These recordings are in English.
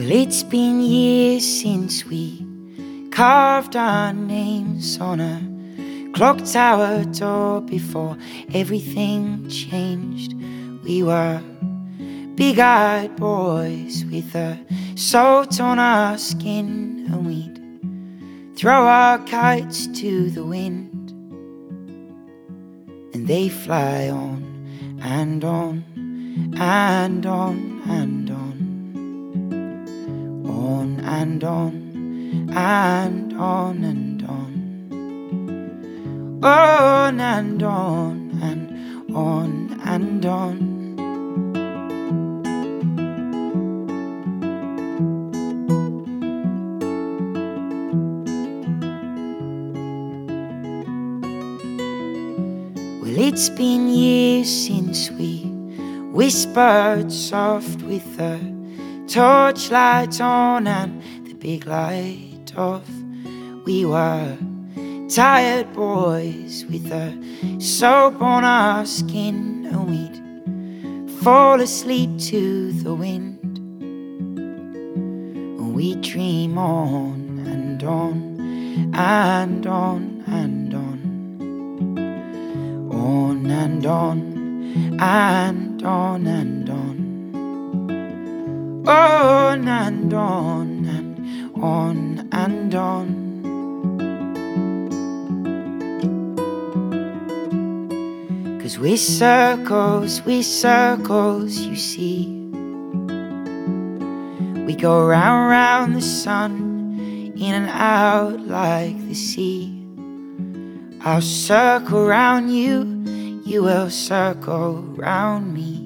Well, it's been years since we carved our names on a clock tower door before everything changed. We were big eyed boys with a salt on our skin, and we'd throw our kites to the wind, and they fly on and on and on and on and on and on and on. On and on and on and on. It's been years since we whispered soft with a torchlight on and the big light off. We were tired boys with a soap on our skin, and we'd fall asleep to the wind. And we dream on and on and on and on, on and on and on and on on and on on and on. Cause we're circles, we're circles, you see. We go round, round the sun, in and out like the sea. I'll circle round you, you will circle round me.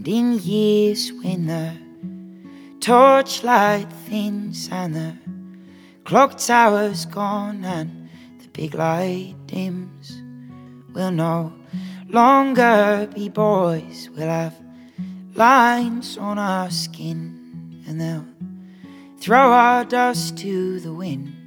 And in years when the torchlight thins and the clock tower's gone and the big light dims, we'll no longer be boys. We'll have lines on our skin and they'll throw our dust to the wind.